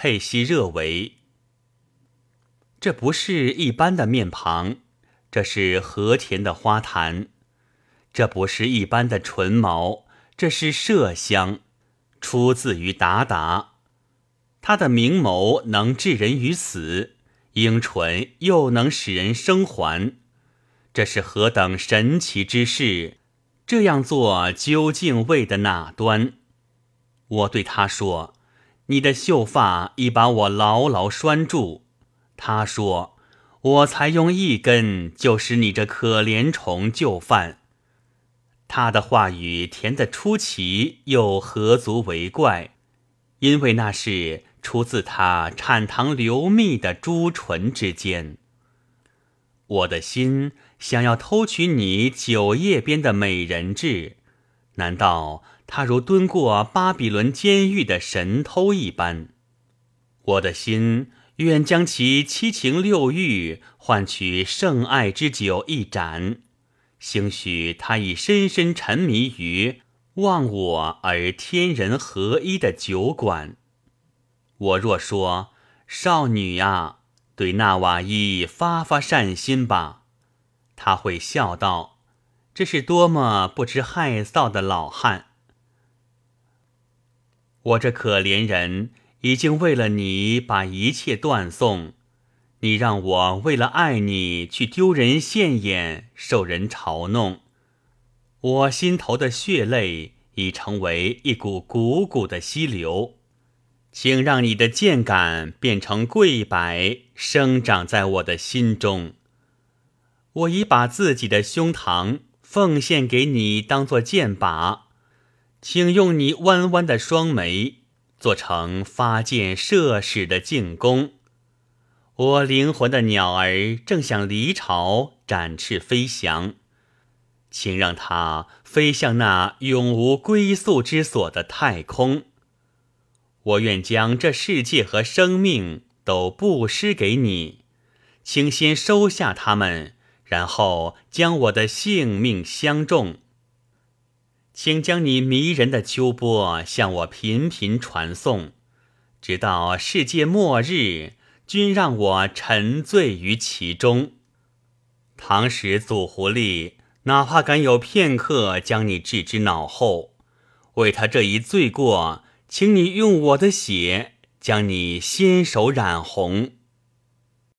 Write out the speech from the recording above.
佩西热维。这不是一般的面庞，这是和田的花坛；这不是一般的唇毛，这是麝香，出自于达达。他的明眸能置人于死，樱唇又能使人生还。这是何等神奇之事！这样做究竟为的哪端？我对他说：“你的秀发已把我牢牢拴住。”他说：“我才用一根，就使你这可怜虫就范。”他的话语甜得出奇，又何足为怪？因为那是出自他产糖流蜜的朱唇之间。我的心想要偷取你酒液边的美人痣，难道他如蹲过巴比伦监狱的神偷一般？我的心。愿将其七情六欲换取圣爱之酒一盏，兴许他已深深沉迷于忘我而天人合一的酒馆。我若说少女啊，对纳瓦伊发发善心吧，他会笑道：“这是多么不知害臊的老汉！”我这可怜人。已经为了你把一切断送，你让我为了爱你去丢人现眼，受人嘲弄。我心头的血泪已成为一股汩汩的溪流，请让你的剑杆变成桂柏，生长在我的心中。我已把自己的胸膛奉献给你，当做箭靶，请用你弯弯的双眉。做成发箭射矢的进攻，我灵魂的鸟儿正想离巢展翅飞翔，请让它飞向那永无归宿之所的太空。我愿将这世界和生命都布施给你，请先收下它们，然后将我的性命相中。请将你迷人的秋波向我频频传送，直到世界末日，均让我沉醉于其中。唐时祖狐狸哪怕敢有片刻将你置之脑后，为他这一罪过，请你用我的血将你先手染红。